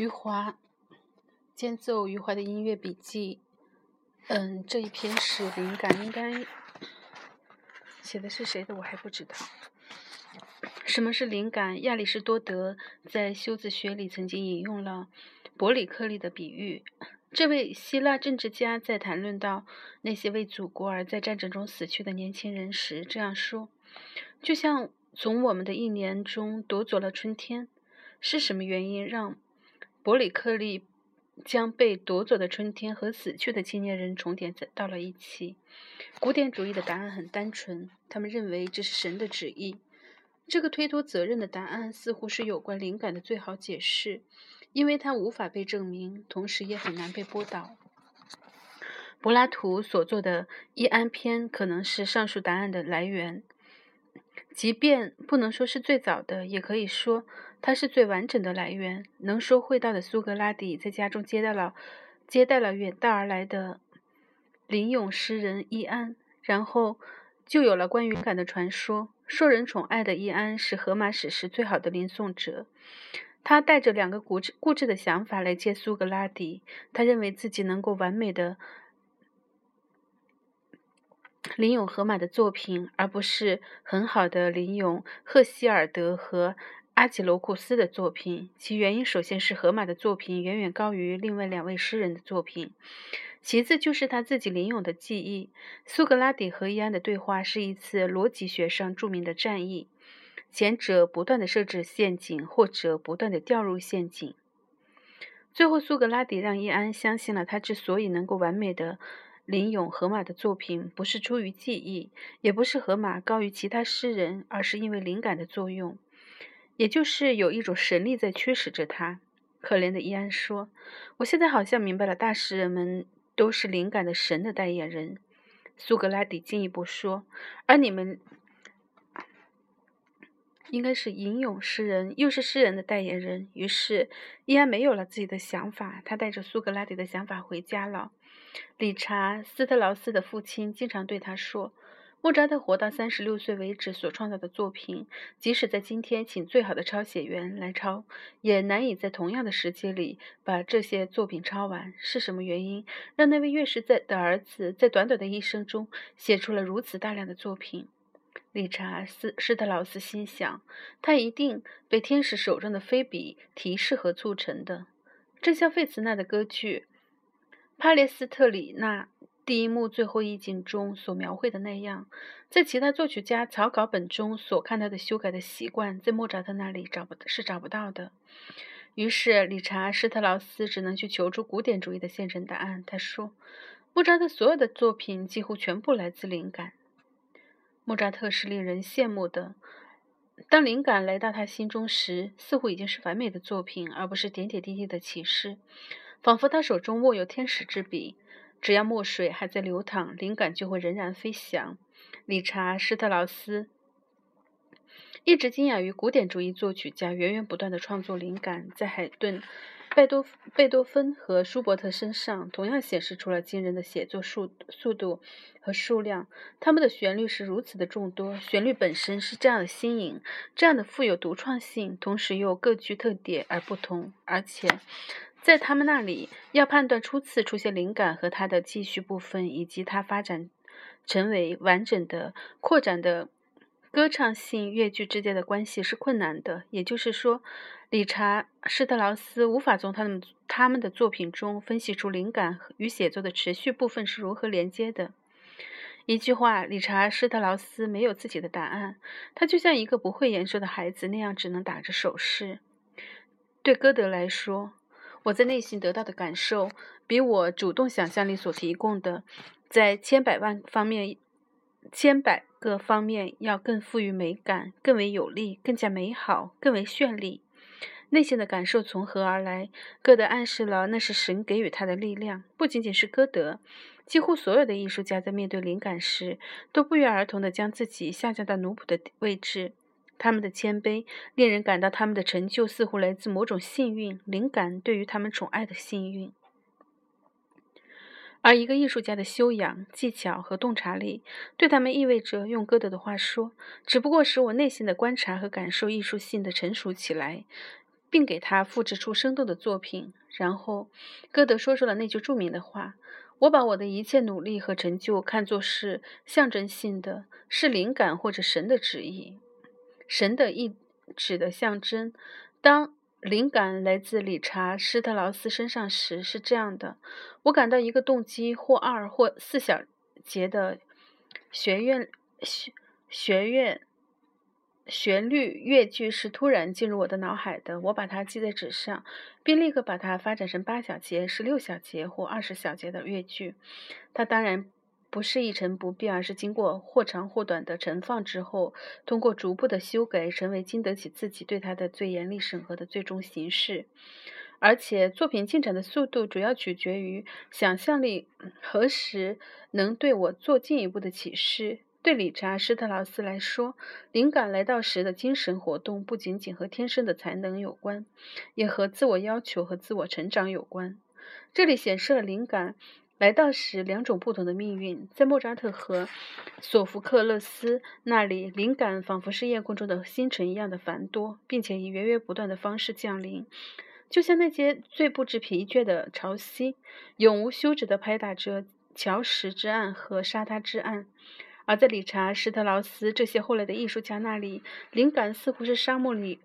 余华间奏余华的音乐笔记。嗯，这一篇是灵感，应该写的是谁的我还不知道。什么是灵感？亚里士多德在修辞学里曾经引用了伯里克利的比喻。这位希腊政治家在谈论到那些为祖国而在战争中死去的年轻人时这样说：“就像从我们的一年中夺走了春天，是什么原因让？”伯里克利将被夺走的春天和死去的青年人重叠在到了一起。古典主义的答案很单纯，他们认为这是神的旨意。这个推脱责任的答案似乎是有关灵感的最好解释，因为它无法被证明，同时也很难被驳倒。柏拉图所做的《伊安篇》可能是上述答案的来源。即便不能说是最早的，也可以说它是最完整的来源。能说会道的苏格拉底在家中接待了接待了远道而来的灵勇诗人伊安，然后就有了关于感的传说。受人宠爱的伊安是荷马史诗最好的吟诵者。他带着两个固执固执的想法来接苏格拉底，他认为自己能够完美的。林永荷马的作品，而不是很好的林永赫西尔德和阿吉罗库斯的作品。其原因首先是荷马的作品远远高于另外两位诗人的作品，其次就是他自己林永的记忆。苏格拉底和伊安的对话是一次逻辑学上著名的战役，前者不断的设置陷阱，后者不断的掉入陷阱。最后，苏格拉底让伊安相信了他之所以能够完美的。林永荷马的作品不是出于记忆，也不是荷马高于其他诗人，而是因为灵感的作用，也就是有一种神力在驱使着他。可怜的伊安说：“我现在好像明白了，大诗人们都是灵感的神的代言人。”苏格拉底进一步说：“而你们应该是吟咏诗人，又是诗人的代言人。”于是伊安没有了自己的想法，他带着苏格拉底的想法回家了。理查·斯特劳斯的父亲经常对他说：“莫扎特活到三十六岁为止所创造的作品，即使在今天请最好的抄写员来抄，也难以在同样的时间里把这些作品抄完。是什么原因让那位乐师在的儿子在短短的一生中写出了如此大量的作品？”理查斯施特劳斯心想：“他一定被天使手中的菲比提示和促成的，正像费茨纳的歌剧。”帕列斯特里纳第一幕最后一景中所描绘的那样，在其他作曲家草稿本中所看到的修改的习惯，在莫扎特那里找不是找不到的。于是，理查施特劳斯只能去求助古典主义的现成答案。他说：“莫扎特所有的作品几乎全部来自灵感。莫扎特是令人羡慕的。当灵感来到他心中时，似乎已经是完美的作品，而不是点点滴滴的启示。”仿佛他手中握有天使之笔，只要墨水还在流淌，灵感就会仍然飞翔。理查施特劳斯一直惊讶于古典主义作曲家源源不断的创作灵感，在海顿、贝多、贝多芬和舒伯特身上同样显示出了惊人的写作速速度和数量。他们的旋律是如此的众多，旋律本身是这样的新颖，这样的富有独创性，同时又各具特点而不同，而且。在他们那里，要判断初次出现灵感和它的继续部分，以及它发展成为完整的、扩展的歌唱性乐句之间的关系是困难的。也就是说，理查施特劳斯无法从他们他们的作品中分析出灵感与写作的持续部分是如何连接的。一句话，理查施特劳斯没有自己的答案，他就像一个不会言说的孩子那样，只能打着手势。对歌德来说，我在内心得到的感受，比我主动想象力所提供的，在千百万方面、千百个方面要更富于美感、更为有力、更加美好、更为绚丽。内心的感受从何而来？歌德暗示了那是神给予他的力量。不仅仅是歌德，几乎所有的艺术家在面对灵感时，都不约而同地将自己下降到奴仆的位置。他们的谦卑令人感到，他们的成就似乎来自某种幸运灵感对于他们宠爱的幸运。而一个艺术家的修养、技巧和洞察力，对他们意味着，用歌德的话说，只不过使我内心的观察和感受艺术性的成熟起来。并给他复制出生动的作品。然后，歌德说出了那句著名的话：“我把我的一切努力和成就看作是象征性的，是灵感或者神的旨意，神的意志的象征。”当灵感来自理查·施特劳斯身上时，是这样的：我感到一个动机或二或四小节的学院学学院。旋律乐句是突然进入我的脑海的，我把它记在纸上，并立刻把它发展成八小节、十六小节或二十小节的乐句。它当然不是一成不变，而是经过或长或短的陈放之后，通过逐步的修改，成为经得起自己对它的最严厉审核的最终形式。而且，作品进展的速度主要取决于想象力何时能对我做进一步的启示。对理查·施特劳斯来说，灵感来到时的精神活动不仅仅和天生的才能有关，也和自我要求和自我成长有关。这里显示了灵感来到时两种不同的命运。在莫扎特和索福克勒斯那里，灵感仿佛是夜空中的星辰一样的繁多，并且以源源不断的方式降临，就像那些最不知疲倦的潮汐，永无休止地拍打着礁石之岸和沙滩之岸。而在理查·施特劳斯这些后来的艺术家那里，灵感似乎是沙漠里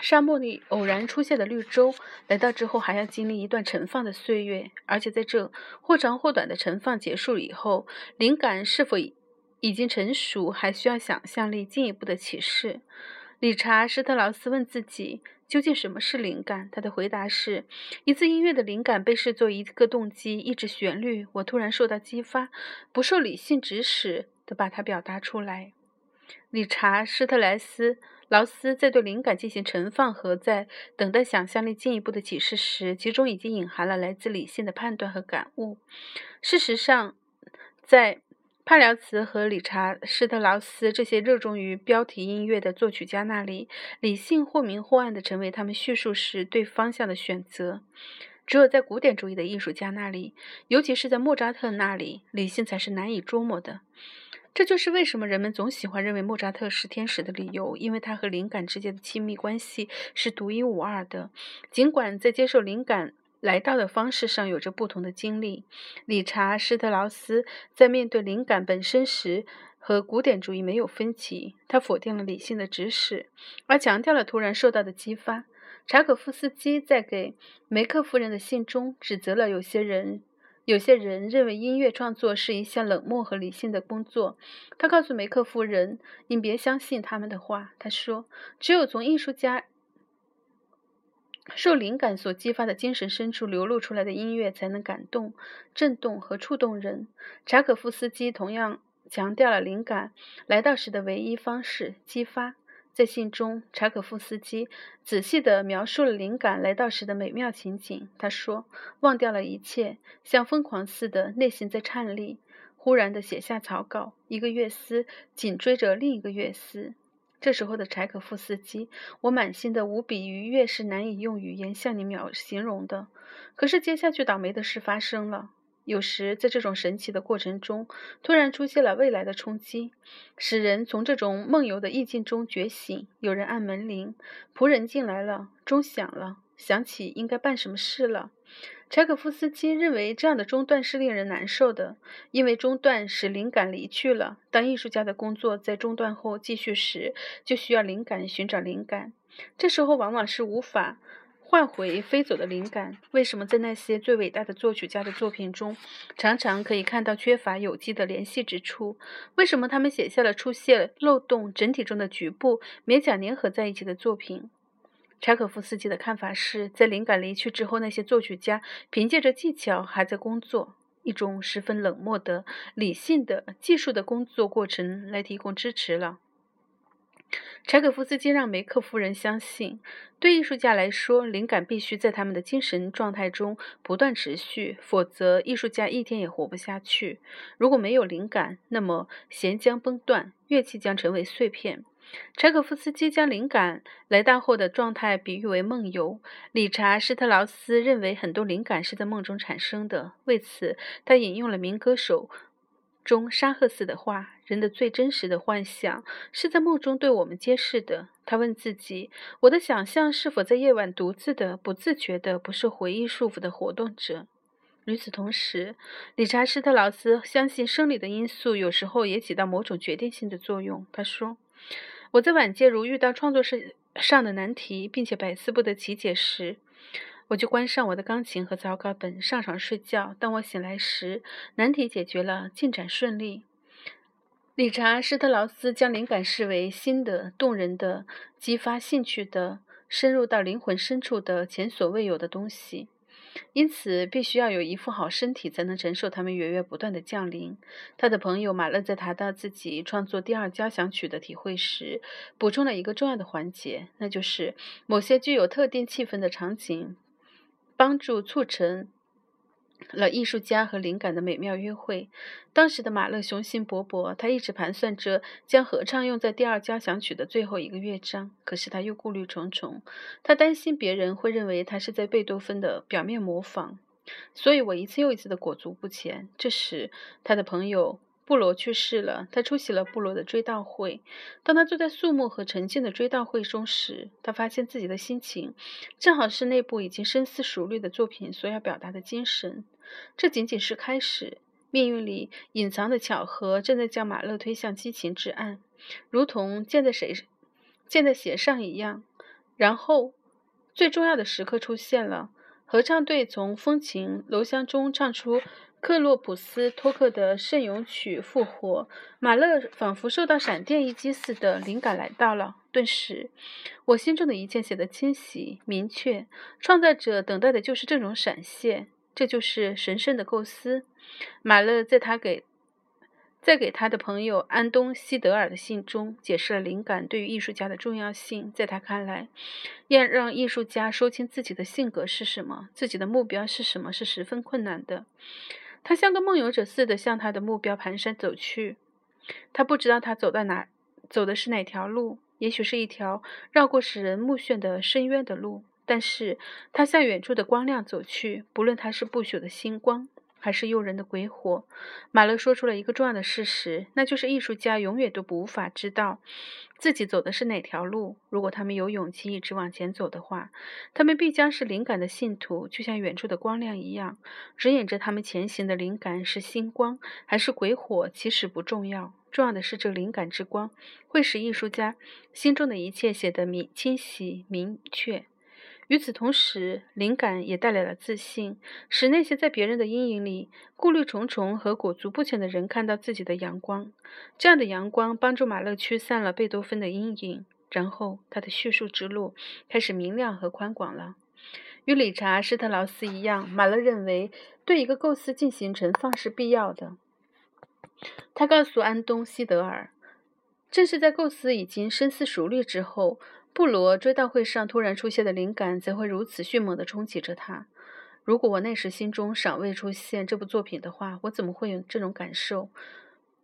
沙漠里偶然出现的绿洲，来到之后还要经历一段盛放的岁月，而且在这或长或短的盛放结束以后，灵感是否已经成熟，还需要想象力进一步的启示。理查·施特劳斯问自己。究竟什么是灵感？他的回答是：一次音乐的灵感被视作一个动机，一支旋律。我突然受到激发，不受理性指使的把它表达出来。理查·施特莱斯劳斯在对灵感进行盛放和在等待想象力进一步的启示时，其中已经隐含了来自理性的判断和感悟。事实上，在帕辽茨和理查·施特劳斯这些热衷于标题音乐的作曲家那里，理性或明或暗地成为他们叙述时对方向的选择。只有在古典主义的艺术家那里，尤其是在莫扎特那里，理性才是难以捉摸的。这就是为什么人们总喜欢认为莫扎特是天使的理由，因为他和灵感之间的亲密关系是独一无二的，尽管在接受灵感。来到的方式上有着不同的经历。理查·施特劳斯在面对灵感本身时和古典主义没有分歧，他否定了理性的指使，而强调了突然受到的激发。柴可夫斯基在给梅克夫人的信中指责了有些人，有些人认为音乐创作是一项冷漠和理性的工作。他告诉梅克夫人：“您别相信他们的话。”他说：“只有从艺术家。”受灵感所激发的精神深处流露出来的音乐，才能感动、震动和触动人。柴可夫斯基同样强调了灵感来到时的唯一方式——激发。在信中，柴可夫斯基仔细地描述了灵感来到时的美妙情景。他说：“忘掉了一切，像疯狂似的，内心在颤栗，忽然地写下草稿，一个乐思紧追着另一个乐思。”这时候的柴可夫斯基，我满心的无比愉悦是难以用语言向你描形容的。可是接下去倒霉的事发生了。有时在这种神奇的过程中，突然出现了未来的冲击，使人从这种梦游的意境中觉醒。有人按门铃，仆人进来了，钟响了，想起应该办什么事了。柴可夫斯基认为这样的中断是令人难受的，因为中断使灵感离去了。当艺术家的工作在中断后继续时，就需要灵感寻找灵感，这时候往往是无法换回飞走的灵感。为什么在那些最伟大的作曲家的作品中，常常可以看到缺乏有机的联系之处？为什么他们写下了出现漏洞、整体中的局部勉强粘合在一起的作品？柴可夫斯基的看法是，在灵感离去之后，那些作曲家凭借着技巧还在工作，一种十分冷漠的、理性的、技术的工作过程来提供支持了。柴可夫斯基让梅克夫人相信，对艺术家来说，灵感必须在他们的精神状态中不断持续，否则艺术家一天也活不下去。如果没有灵感，那么弦将崩断，乐器将成为碎片。柴可夫斯基将灵感来到后的状态比喻为梦游。理查·施特劳斯认为很多灵感是在梦中产生的，为此他引用了民歌手中沙赫斯的话：“人的最真实的幻想是在梦中对我们揭示的。”他问自己：“我的想象是否在夜晚独自的、不自觉的、不受回忆束缚的活动着？”与此同时，理查·施特劳斯相信生理的因素有时候也起到某种决定性的作用。他说：“我在晚间如遇到创作上的难题，并且百思不得其解时。”我就关上我的钢琴和草稿本，上床睡觉。当我醒来时，难题解决了，进展顺利。理查·施特劳斯将灵感视为新的、动人的、激发兴趣的、深入到灵魂深处的前所未有的东西，因此必须要有一副好身体才能承受它们源源不断的降临。他的朋友马勒在谈到自己创作第二交响曲的体会时，补充了一个重要的环节，那就是某些具有特定气氛的场景。帮助促成了艺术家和灵感的美妙约会。当时的马勒雄心勃勃，他一直盘算着将合唱用在第二交响曲的最后一个乐章。可是他又顾虑重重，他担心别人会认为他是在贝多芬的表面模仿。所以我一次又一次的裹足不前。这时，他的朋友。布罗去世了，他出席了布罗的追悼会。当他坐在肃穆和沉静的追悼会中时，他发现自己的心情正好是那部已经深思熟虑的作品所要表达的精神。这仅仅是开始，命运里隐藏的巧合正在将马勒推向激情之岸，如同箭在谁箭在弦上一样。然后，最重要的时刻出现了，合唱队从风琴楼箱中唱出。克洛普斯托克的圣咏曲复活，马勒仿佛受到闪电一击似的灵感来到了。顿时，我心中的一切显得清晰明确。创造者等待的就是这种闪现，这就是神圣的构思。马勒在他给。在给他的朋友安东·西德尔的信中，解释了灵感对于艺术家的重要性。在他看来，要让艺术家说清自己的性格是什么，自己的目标是什么，是十分困难的。他像个梦游者似的向他的目标蹒跚走去。他不知道他走到哪，走的是哪条路，也许是一条绕过使人目眩的深渊的路。但是他向远处的光亮走去，不论他是不朽的星光。还是诱人的鬼火。马勒说出了一个重要的事实，那就是艺术家永远都不无法知道自己走的是哪条路。如果他们有勇气一直往前走的话，他们必将是灵感的信徒，就像远处的光亮一样，指引着他们前行的灵感是星光还是鬼火，其实不重要。重要的是，这灵感之光会使艺术家心中的一切写得明清晰明确。与此同时，灵感也带来了自信，使那些在别人的阴影里顾虑重重和裹足不前的人看到自己的阳光。这样的阳光帮助马勒驱散了贝多芬的阴影，然后他的叙述之路开始明亮和宽广了。与理查·施特劳斯一样，马勒认为对一个构思进行陈放是必要的。他告诉安东·西德尔，正是在构思已经深思熟虑之后。布罗追悼会上突然出现的灵感，怎会如此迅猛地冲击着他？如果我那时心中尚未出现这部作品的话，我怎么会有这种感受？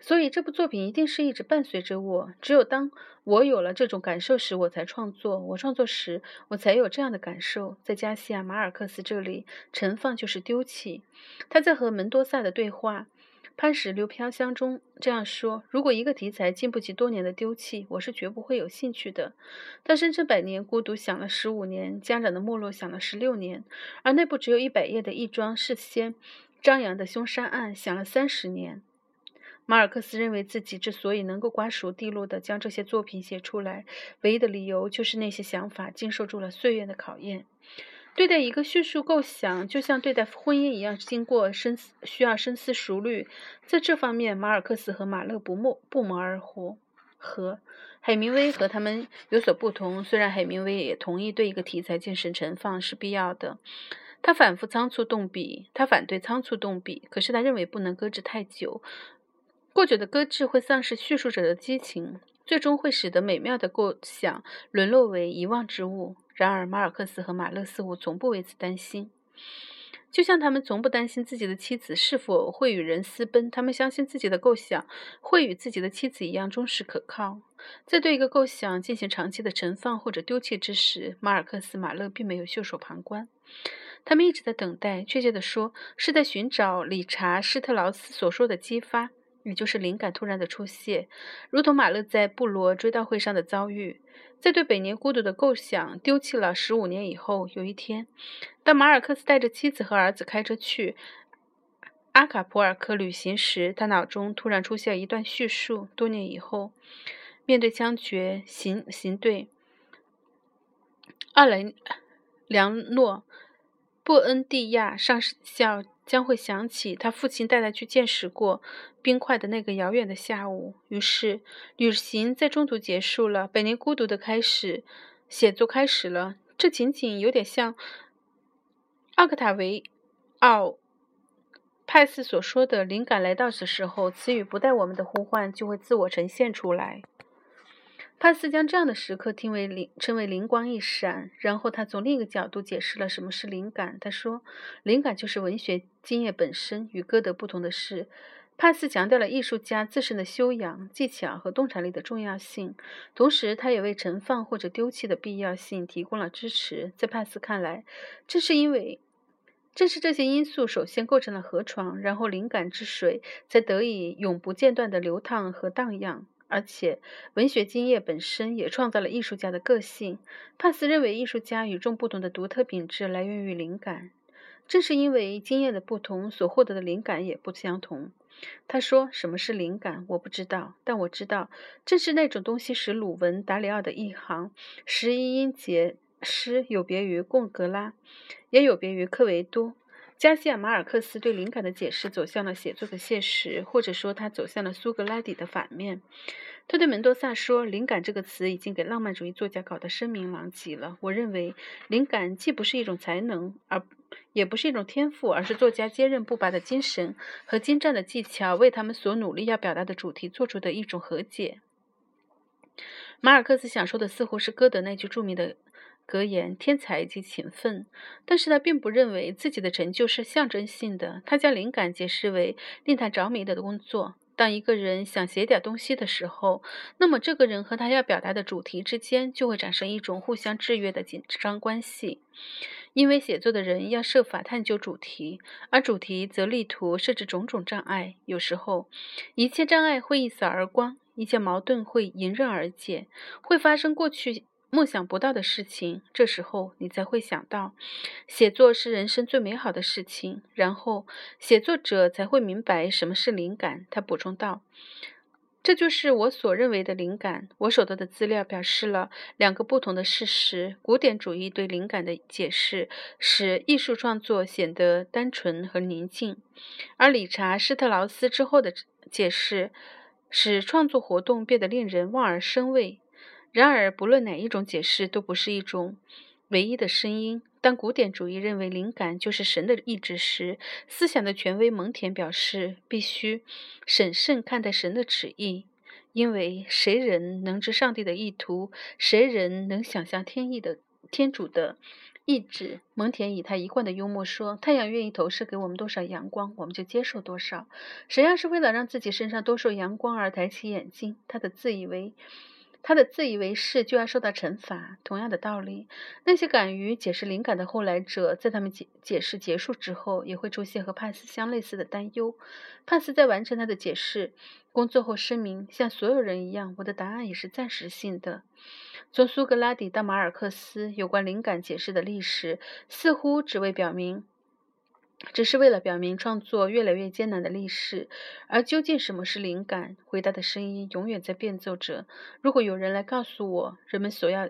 所以，这部作品一定是一直伴随着我。只有当我有了这种感受时，我才创作。我创作时，我才有这样的感受。在加西亚·马尔克斯这里，盛放就是丢弃。他在和门多萨的对话。潘石榴飘香中这样说：“如果一个题材经不起多年的丢弃，我是绝不会有兴趣的。”他声称百年孤独想了十五年，家长的没落想了十六年，而那部只有一百页的一桩事先张扬的凶杀案想了三十年。马尔克斯认为自己之所以能够瓜熟蒂落地将这些作品写出来，唯一的理由就是那些想法经受住了岁月的考验。对待一个叙述构想，就像对待婚姻一样，经过深思，需要深思熟虑。在这方面，马尔克斯和马勒不谋不谋而合。和海明威和他们有所不同。虽然海明威也同意对一个题材进行陈放是必要的，他反复仓促动笔，他反对仓促动笔，可是他认为不能搁置太久。过久的搁置会丧失叙述者的激情，最终会使得美妙的构想沦落为遗忘之物。然而，马尔克斯和马勒似乎从不为此担心，就像他们从不担心自己的妻子是否会与人私奔。他们相信自己的构想会与自己的妻子一样忠实可靠。在对一个构想进行长期的存放或者丢弃之时，马尔克斯、马勒并没有袖手旁观，他们一直在等待，确切地说，是在寻找理查·施特劳斯所说的激发。也就是灵感突然的出现，如同马勒在布罗追悼会上的遭遇。在对百年孤独的构想丢弃了十五年以后，有一天，当马尔克斯带着妻子和儿子开车去阿卡普尔克旅行时，他脑中突然出现一段叙述：多年以后，面对枪决，行行对奥雷良诺·布恩蒂亚上校。将会想起他父亲带他去见识过冰块的那个遥远的下午。于是，旅行在中途结束了，本年孤独的开始，写作开始了。这仅仅有点像奥克塔维奥·派斯所说的：“灵感来到的时候，词语不带我们的呼唤，就会自我呈现出来。”帕斯将这样的时刻听为灵，称为灵光一闪。然后他从另一个角度解释了什么是灵感。他说：“灵感就是文学经验本身。与歌德不同的是，帕斯强调了艺术家自身的修养、技巧和洞察力的重要性，同时他也为存放或者丢弃的必要性提供了支持。在帕斯看来，正是因为正是这些因素首先构成了河床，然后灵感之水才得以永不间断地流淌和荡漾。”而且，文学经验本身也创造了艺术家的个性。帕斯认为，艺术家与众不同的独特品质来源于灵感，正是因为经验的不同，所获得的灵感也不相同。他说：“什么是灵感？我不知道，但我知道，正是那种东西使鲁文·达里奥的一行十一音节诗有别于贡格拉，也有别于科维多。”加西亚·马尔克斯对灵感的解释走向了写作的现实，或者说他走向了苏格拉底的反面。他对门多萨说：“灵感这个词已经给浪漫主义作家搞得声名狼藉了。我认为，灵感既不是一种才能，而也不是一种天赋，而是作家坚韧不拔的精神和精湛的技巧为他们所努力要表达的主题做出的一种和解。”马尔克斯想说的似乎是歌德那句著名的。格言：天才及勤奋，但是他并不认为自己的成就是象征性的。他将灵感解释为令他着迷的工作。当一个人想写点东西的时候，那么这个人和他要表达的主题之间就会产生一种互相制约的紧张关系。因为写作的人要设法探究主题，而主题则力图设置种种障碍。有时候，一切障碍会一扫而光，一切矛盾会迎刃而解，会发生过去。梦想不到的事情，这时候你才会想到，写作是人生最美好的事情。然后，写作者才会明白什么是灵感。他补充道：“这就是我所认为的灵感。”我手头的资料表示了两个不同的事实：古典主义对灵感的解释使艺术创作显得单纯和宁静，而理查施特劳斯之后的解释使创作活动变得令人望而生畏。然而，不论哪一种解释，都不是一种唯一的声音。当古典主义认为灵感就是神的意志时，思想的权威蒙恬表示必须审慎看待神的旨意，因为谁人能知上帝的意图？谁人能想象天意的天主的意志？蒙恬以他一贯的幽默说：“太阳愿意投射给我们多少阳光，我们就接受多少。谁要是为了让自己身上多受阳光而抬起眼睛，他的自以为……”他的自以为是就要受到惩罚。同样的道理，那些敢于解释灵感的后来者，在他们解解释结束之后，也会出现和帕斯相类似的担忧。帕斯在完成他的解释工作后声明：“像所有人一样，我的答案也是暂时性的。”从苏格拉底到马尔克斯，有关灵感解释的历史，似乎只为表明。只是为了表明创作越来越艰难的历史，而究竟什么是灵感？回答的声音永远在变奏着。如果有人来告诉我，人们所要、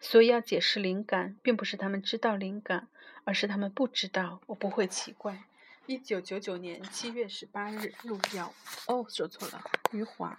所以要解释灵感，并不是他们知道灵感，而是他们不知道，我不会奇怪。一九九九年七月十八日，路遥。哦，说错了，余华。